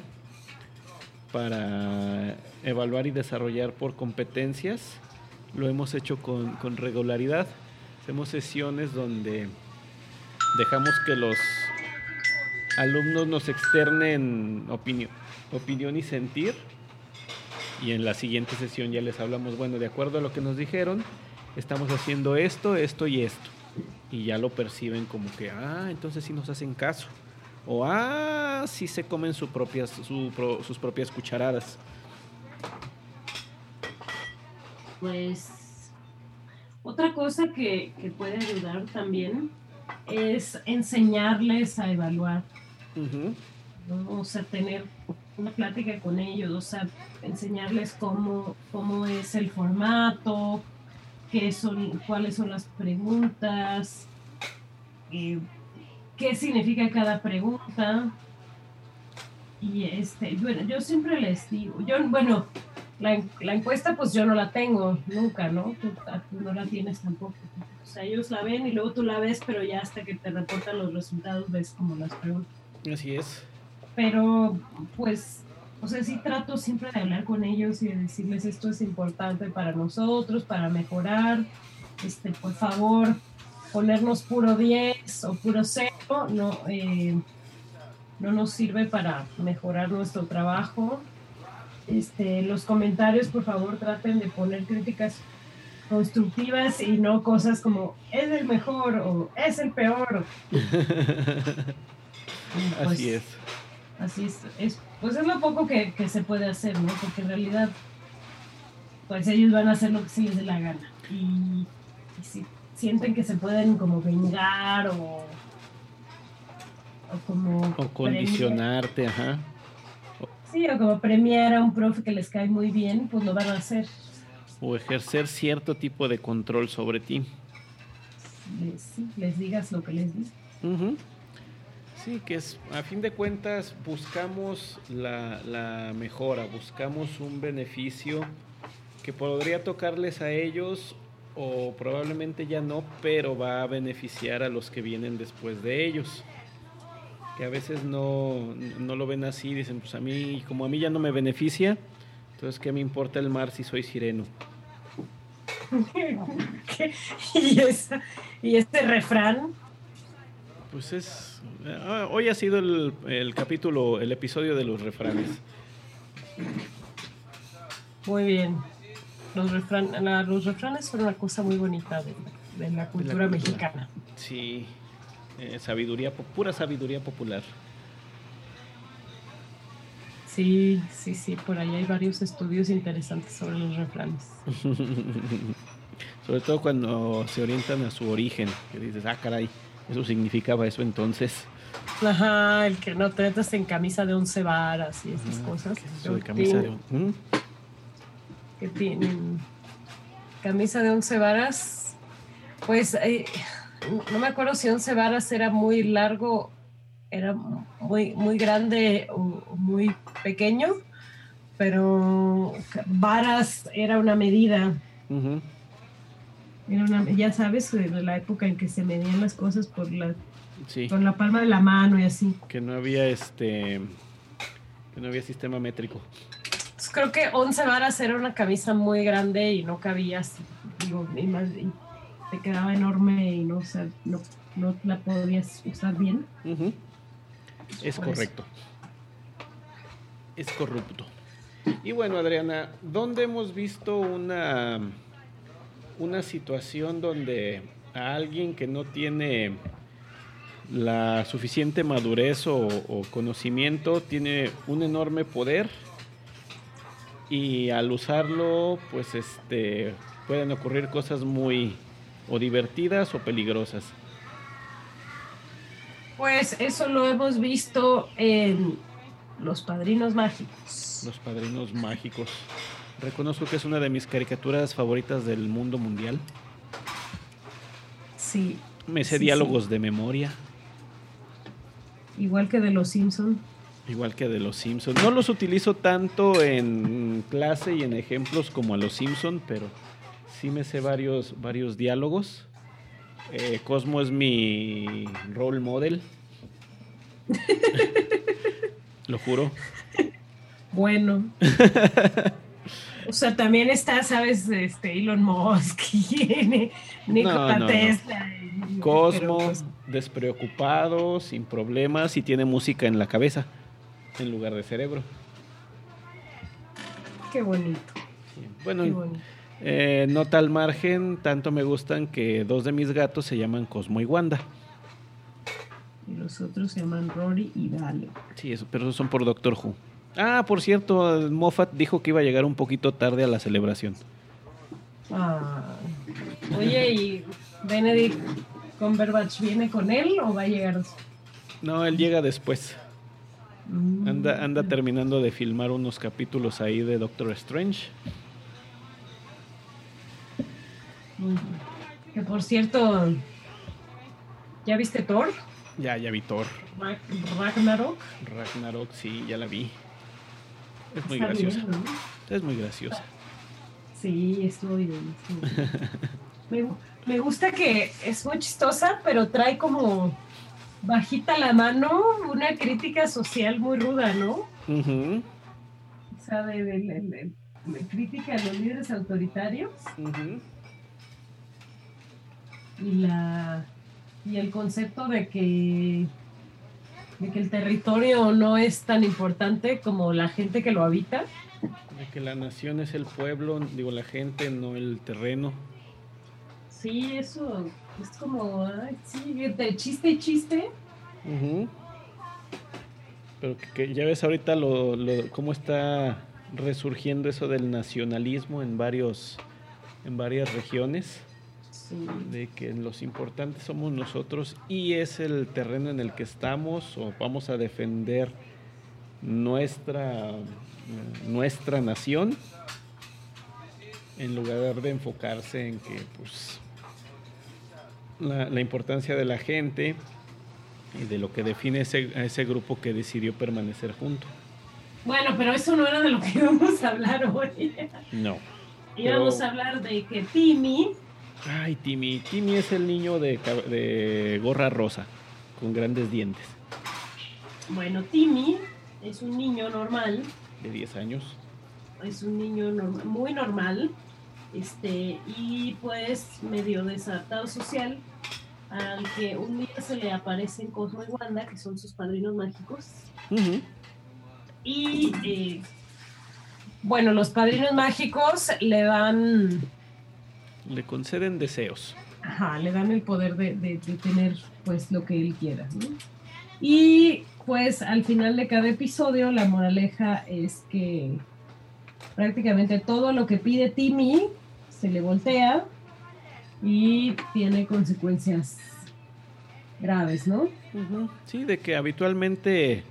S2: para evaluar y desarrollar por competencias, lo hemos hecho con, con regularidad. Hacemos sesiones donde dejamos que los alumnos nos externen opinión, opinión y sentir. Y en la siguiente sesión ya les hablamos, bueno, de acuerdo a lo que nos dijeron, estamos haciendo esto, esto y esto. Y ya lo perciben como que, ah, entonces sí nos hacen caso. O, ah, sí se comen su propias, su pro- sus propias cucharadas.
S1: Pues otra cosa que, que puede ayudar también es enseñarles a evaluar.
S2: Ujú.
S1: ¿no? O sea, tener una plática con ellos, o sea, enseñarles cómo, cómo es el formato, qué son, cuáles son las preguntas, eh, qué significa cada pregunta. Y este, bueno, yo siempre les digo, yo, bueno, la, la encuesta pues yo no la tengo nunca, ¿no? Tú, ah, tú no la tienes tampoco. O sea, ellos la ven y luego tú la ves, pero ya hasta que te reportan los resultados ves como las preguntas
S2: Así es.
S1: pero pues, o sea, sí trato siempre de hablar con ellos y de decirles esto es importante para nosotros, para mejorar, este, por favor, ponernos puro 10 o puro 0, no, eh, no nos sirve para mejorar nuestro trabajo. Este, los comentarios, por favor, traten de poner críticas constructivas y no cosas como es el mejor o es el peor. Pues,
S2: Así es.
S1: Así es, es- pues es lo poco que, que se puede hacer, ¿no? Porque en realidad, pues ellos van a hacer lo que se les dé la gana. Y, y si sienten que se pueden como vengar o, o como...
S2: O
S1: premiar-
S2: condicionarte, ajá.
S1: sí, o como premiar a un profe que les cae muy bien, pues lo van a hacer.
S2: O ejercer cierto tipo de control sobre ti.
S1: Les, sí, les digas lo que les digas.
S2: Ujú. Sí, que es, a fin de cuentas, buscamos la, mejora, buscamos un beneficio que podría tocarles a ellos o probablemente ya no, pero va a beneficiar a los que vienen después de ellos. Que a veces no, no lo ven así, dicen, pues a mí, como a mí ya no me beneficia, entonces ¿qué me importa el mar si soy sireno?
S1: y, esa- y refrán,
S2: Pues es. ah, hoy ha sido el, el capítulo, el episodio de los refranes.
S1: muy bien. Los, refran- la- los refranes son una cosa muy bonita de, de la cultura mexicana.
S2: Sí, eh, sabiduría, pura sabiduría popular.
S1: Sí, sí, sí, por ahí hay varios estudios interesantes sobre los refranes.
S2: sobre todo cuando se orientan a su origen, que dices, ah, caray, eso significaba eso entonces.
S1: Ajá, el que no te metas en camisa de once varas y esas cosas.
S2: Eso de camisa de... ¿Mm?
S1: Que tienen camisa de once varas, pues eh, no me acuerdo si once varas era muy largo era muy, muy grande o muy pequeño, pero varas era una medida. Era una, ya sabes, de la época en que se medían las cosas por la, con la palma de la mano y así.
S2: Que no había este, que no había sistema métrico.
S1: Pues creo que 11 varas era una camisa muy grande y no cabía digo, y, más, te quedaba enorme y no, no, no la podías usar bien.
S2: Es correcto. Es corrupto. Y bueno, Adriana, ¿dónde hemos visto una, una situación donde a alguien que no tiene la suficiente madurez o, conocimiento tiene un enorme poder y al usarlo, pues este, pueden ocurrir cosas muy o divertidas o peligrosas?
S1: Pues eso lo hemos visto en Los Padrinos Mágicos.
S2: Los Padrinos Mágicos. Reconozco que es una de mis caricaturas favoritas del mundo mundial.
S1: Sí.
S2: Me sé diálogos de memoria.
S1: Igual que de Los Simpson.
S2: Igual que de Los Simpson. No los utilizo tanto en clase y en ejemplos como a Los Simpson, pero sí me sé varios, varios diálogos. Eh, Cosmo es mi role model. Lo juro.
S1: Bueno. o sea, también está, ¿sabes? Este Elon Musk y Nikola Tesla.
S2: Cosmo, pues despreocupado, sin problemas y tiene música en la cabeza en lugar de cerebro.
S1: Qué bonito.
S2: Bueno, Qué bonito. Eh, nota al margen, tanto me gustan que dos de mis gatos se llaman Cosmo y Wanda.
S1: Y los otros se llaman Rory y Vale.
S2: Sí, eso, pero esos son por Doctor Who. Ah, por cierto, Moffat dijo que iba a llegar un poquito tarde a la celebración.
S1: Ah. Oye, ¿y Benedict Cumberbatch viene con él o va a llegar?
S2: No, él llega después. Mm. Anda, anda terminando de filmar unos capítulos ahí de Doctor Strange.
S1: Que por cierto, ¿ya viste Thor?
S2: Ya, ya vi Thor.
S1: Ragnarok.
S2: Ragnarok, sí, ya la vi. Es muy graciosa. Es muy graciosa.
S1: Sí, estuvo bien. me, me gusta que es muy chistosa, pero trae como bajita la mano una crítica social muy ruda, ¿no? O sea, de, crítica a los líderes autoritarios y la y el concepto de que de que el territorio no es tan importante como la gente que lo habita.
S2: De que la nación es el pueblo, digo la gente, no el terreno.
S1: Sí, eso es como, sí, de chiste y chiste.
S2: Pero que, ya ves ahorita lo, lo, cómo está resurgiendo eso del nacionalismo en varios en varias regiones de que los importantes somos nosotros y es el terreno en el que estamos o vamos a defender nuestra, nuestra nación en lugar de enfocarse en que pues la, la importancia de la gente y de lo que define ese, a ese grupo que decidió permanecer junto.
S1: Bueno, pero eso no era de lo que íbamos a hablar hoy.
S2: No.
S1: Íbamos a hablar de que Timmy
S2: Ay, Timmy. Timmy es el niño de, de gorra rosa, con grandes dientes.
S1: Bueno, Timmy es un niño normal.
S2: De 10 años.
S1: Es un niño muy normal. Este, y pues medio desadaptado social, al que un día se le aparecen Cosmo y Wanda, que son sus padrinos mágicos. Y eh, bueno, los padrinos mágicos le dan
S2: le conceden deseos.
S1: Ajá, le dan el poder de, de- de tener pues lo que él quiera. ¿no? Y pues al final de cada episodio la moraleja es que prácticamente todo lo que pide Timmy se le voltea y tiene consecuencias graves, ¿no?
S2: Sí, de que habitualmente,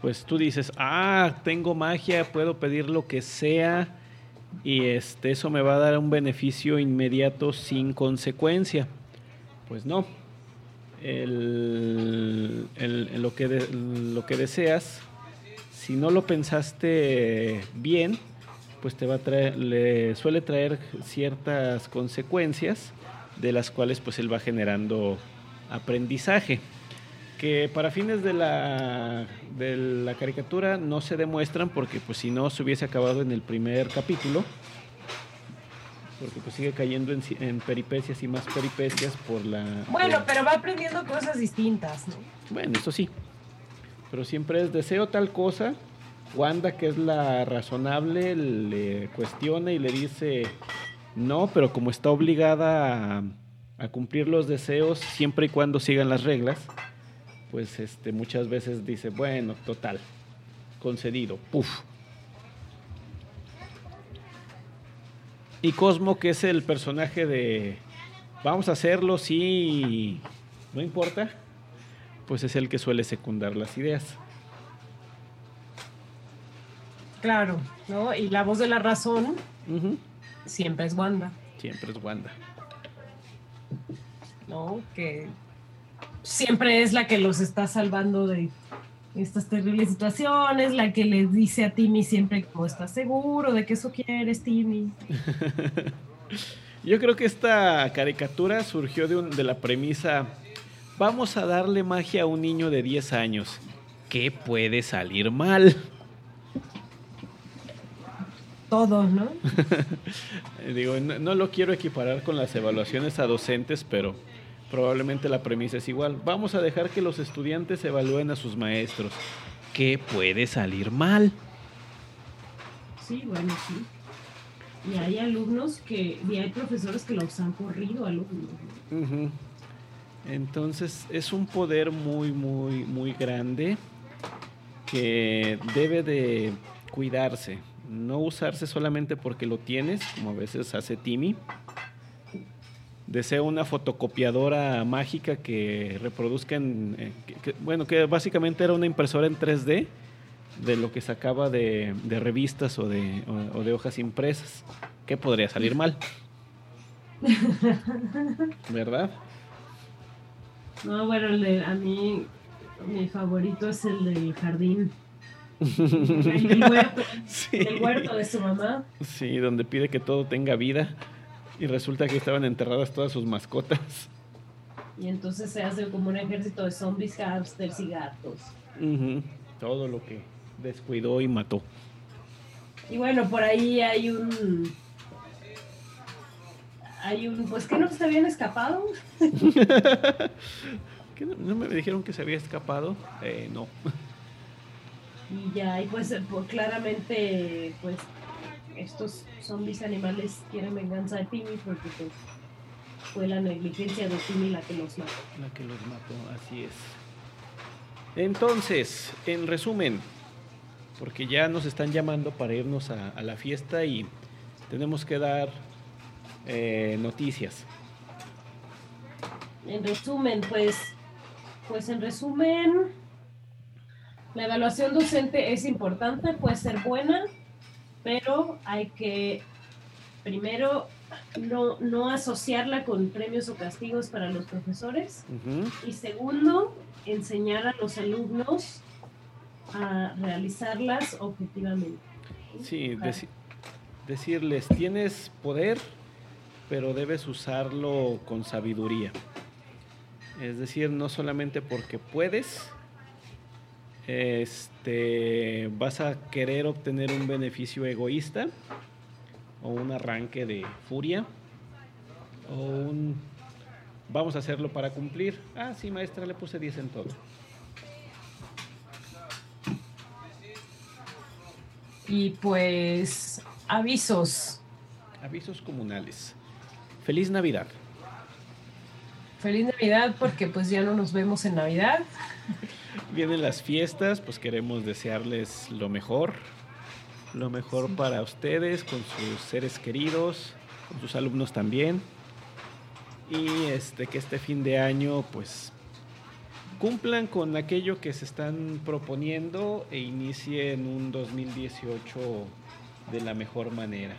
S2: pues tú dices, ah, tengo magia, puedo pedir lo que sea y este, eso me va a dar un beneficio inmediato sin consecuencia. Pues no. El, lo, que lo que deseas, si no lo pensaste bien, pues te va a traer, le suele traer ciertas consecuencias de las cuales pues él va generando aprendizaje que para fines de la, de la caricatura no se demuestran porque pues si no se hubiese acabado en el primer capítulo porque pues sigue cayendo en, en peripecias y más peripecias por la
S1: Bueno,
S2: por-
S1: pero va aprendiendo cosas distintas, ¿no?
S2: bueno eso sí pero siempre es deseo tal cosa Wanda que es la razonable le cuestiona y le dice no pero como está obligada a, a cumplir los deseos siempre y cuando sigan las reglas pues este muchas veces dice, bueno, total, concedido, puf. Y Cosmo, que es el personaje de vamos a hacerlo, sí, no importa, pues es el que suele secundar las ideas.
S1: Claro, ¿no? Y la voz de la razón siempre es Wanda,
S2: Siempre es Wanda.
S1: ¿no? Que siempre es la que los está salvando de estas terribles situaciones, la que les dice a Timmy siempre como estás seguro de que eso quieres, Timmy.
S2: Yo creo que esta caricatura surgió de, un- de la premisa, vamos a darle magia a un niño de 10 años. ¿Qué puede salir mal?
S1: Todo, ¿no?
S2: Digo, no, no lo quiero equiparar con las evaluaciones a docentes, pero probablemente la premisa es igual. Vamos a dejar que los estudiantes evalúen a sus maestros. ¿Qué puede salir mal?
S1: Sí, bueno, sí. Y hay alumnos que, y hay profesores que los han corrido alumnos. ¿no?
S2: Ujú. Entonces es un poder muy, muy, muy grande que debe de cuidarse. No usarse solamente porque lo tienes, como a veces hace Timmy. Deseo una fotocopiadora mágica que reproduzca en... eh, que- que- bueno, que básicamente era una impresora en 3D de lo que sacaba de, de revistas o de, o- o de hojas impresas. ¿Qué podría salir mal? ¿Verdad?
S1: No, bueno, el de- a mí mi favorito es el del jardín. El del huerto,
S2: Sí.
S1: el huerto de su mamá.
S2: Sí, donde pide que todo tenga vida y resulta que estaban enterradas todas sus mascotas.
S1: Y entonces se hace como un ejército de zombies, hamsters y gatos.
S2: Todo lo que descuidó y mató.
S1: Y bueno, por ahí hay un. Hay un. Pues que no se habían escapado.
S2: ¿Qué no, no me dijeron que se había escapado? Eh, no.
S1: Y ya, y pues, eh, pues, claramente, pues estos zombies animales quieren venganza de Timmy porque pues fue la negligencia de Timmy la que los mató.
S2: La que los mató, así es. Entonces, en resumen, porque ya nos están llamando para irnos a, a la fiesta y tenemos que dar eh, noticias.
S1: En resumen, pues, pues en resumen, la evaluación docente es importante, puede ser buena, pero hay que primero no, no asociarla con premios o castigos para los profesores y segundo, enseñar a los alumnos a realizarlas objetivamente.
S2: Sí, deci- decirles, tienes poder, pero debes usarlo con sabiduría. Es decir, no solamente porque puedes, este, vas a querer obtener un beneficio egoísta o un arranque de furia o un vamos a hacerlo para cumplir. Ah, sí, maestra, le puse 10 en todo.
S1: Y pues avisos.
S2: Avisos comunales. Feliz Navidad.
S1: Feliz Navidad porque pues ya no nos vemos en Navidad.
S2: Vienen las fiestas, pues queremos desearles lo mejor, lo mejor
S1: Sí.
S2: para ustedes, con sus seres queridos, con sus alumnos también. Y este que este fin de año pues cumplan con aquello que se están proponiendo e inicien un 2018 de la mejor manera.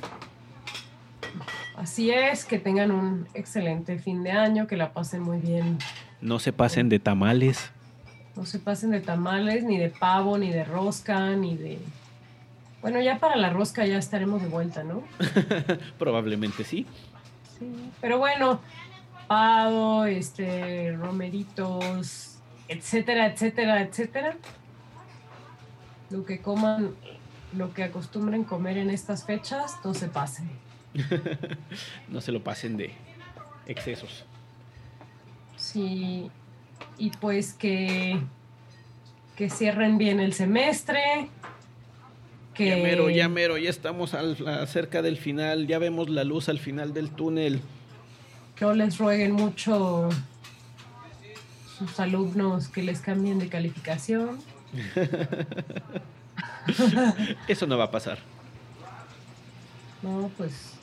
S1: Así es, que tengan un excelente fin de año, que la pasen muy bien.
S2: No se pasen de tamales.
S1: No se pasen de tamales, ni de pavo, ni de rosca, ni de... Bueno, ya para la rosca ya estaremos de vuelta, ¿no?
S2: Probablemente sí.
S1: Sí. Pero bueno, pavo, este, romeritos, etcétera, etcétera, etcétera. Lo que coman, lo que acostumbren comer en estas fechas, no se pasen.
S2: No se lo pasen de excesos.
S1: Sí, y pues que, que cierren bien el semestre. Que,
S2: Ya mero, ya mero, ya estamos al- cerca del final, ya vemos la luz al final del túnel.
S1: que no les rueguen mucho sus alumnos que les cambien de calificación.
S2: Eso no va a pasar.
S1: No, pues,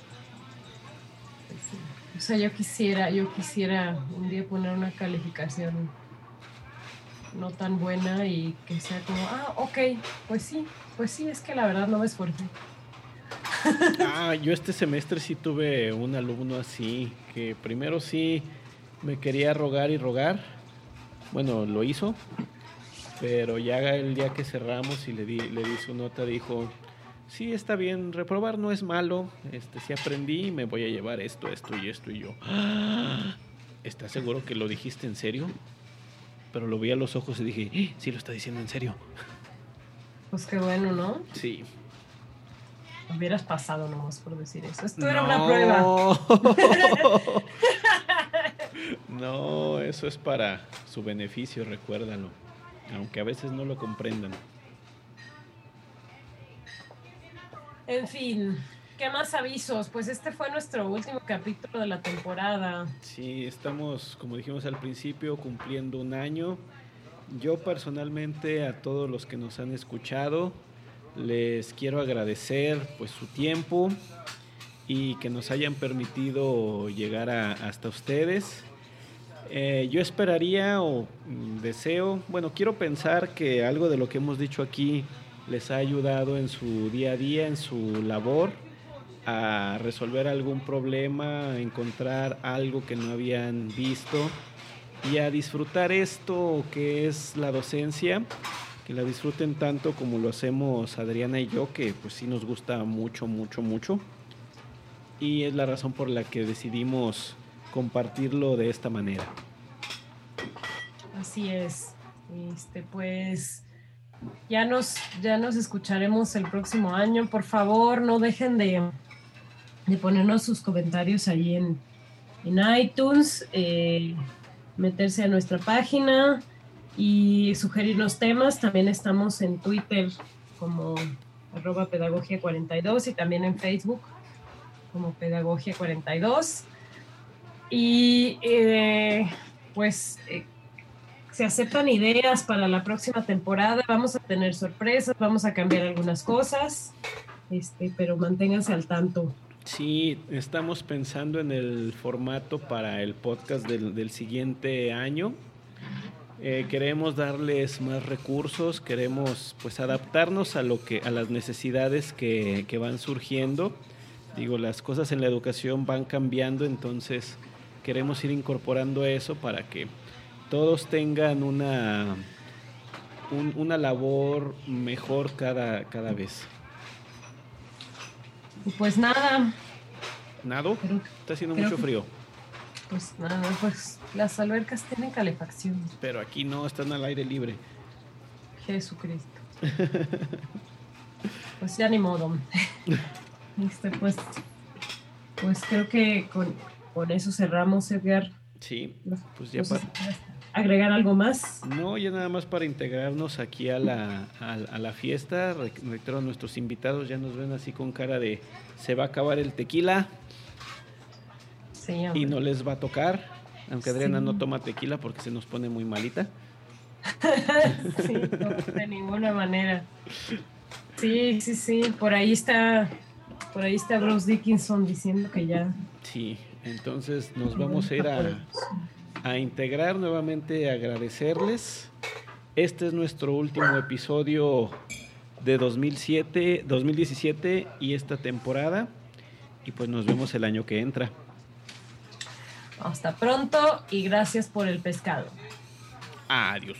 S1: pues sí. O sea, yo quisiera, yo quisiera un día poner una calificación no tan buena y que sea como, ah, ok, pues sí, pues sí, es que la verdad no me esforcé.
S2: Ah, yo este semestre sí tuve un alumno así, que primero sí me quería rogar y rogar. Bueno, lo hizo, pero ya el día que cerramos y le di, le di su nota, dijo, sí, está bien, reprobar no es malo, este, sí aprendí y me voy a llevar esto, esto y esto y yo. "Ah, ¿Estás seguro que lo dijiste en serio? Pero lo vi a los ojos y dije, "Ah, sí lo está diciendo en serio.
S1: Pues qué bueno, ¿no?
S2: Sí.
S1: Hubieras pasado nomás por decir eso. Esto era una prueba.
S2: no, eso es para su beneficio, recuérdalo. Aunque a veces no lo comprendan.
S1: En fin, ¿qué más avisos? Pues este fue nuestro último capítulo de la temporada.
S2: Sí, estamos, como dijimos al principio, cumpliendo un año. Yo personalmente a todos los que nos han escuchado les quiero agradecer pues su tiempo y que nos hayan permitido llegar hasta ustedes. Eh, yo esperaría o mm, deseo, bueno, quiero pensar que algo de lo que hemos dicho aquí les ha ayudado en su día a día, en su labor, a resolver algún problema, a encontrar algo que no habían visto y a disfrutar esto que es la docencia, que la disfruten tanto como lo hacemos Adriana y yo, que pues sí nos gusta mucho, mucho, mucho. Y es la razón por la que decidimos compartirlo de esta manera.
S1: Así es. Este, pues ya nos, ya nos escucharemos el próximo año. Por favor, no dejen de, de ponernos sus comentarios ahí en, en iTunes, eh, meterse a nuestra página y sugerirnos temas. También estamos en Twitter como arroba pedagogía 42 y también en Facebook como pedagogía 42. Y eh, pues eh, se aceptan ideas para la próxima temporada. Vamos a tener sorpresas, vamos a cambiar algunas cosas, este, pero manténganse al tanto.
S2: Sí, estamos pensando en el formato para el podcast del, del siguiente año. Eh, queremos darles más recursos, queremos pues adaptarnos a lo que a las necesidades que, que van surgiendo. Digo, las cosas en la educación van cambiando, entonces queremos ir incorporando eso para que todos tengan una un- una labor mejor cada, cada vez.
S1: Pues nada,
S2: ¿Nado? Está haciendo mucho
S1: que-
S2: frío.
S1: pues nada, pues las albercas tienen calefacción.
S2: Pero aquí no, están al aire libre.
S1: Jesucristo. Pues ya ni modo. Este, pues, pues creo que con, con eso cerramos, Edgar.
S2: Sí, pues ya
S1: No agregar algo más.
S2: No, ya nada más para integrarnos aquí a la, a, a la fiesta. Re- Reitero, nuestros invitados ya nos ven así con cara de se va a acabar el tequila
S1: Sí,
S2: y no les va a tocar. Aunque Adriana no toma tequila porque se nos pone muy malita.
S1: sí, de ninguna manera. Sí, sí, sí. Por ahí está, por ahí está Bruce Dickinson diciendo que ya.
S2: Sí, entonces nos vamos a ir a, a integrar nuevamente, agradecerles. Este es nuestro último episodio de 2007, 2017 y esta temporada. Y pues nos vemos el año que entra.
S1: Hasta pronto y gracias por el pescado.
S2: Adiós.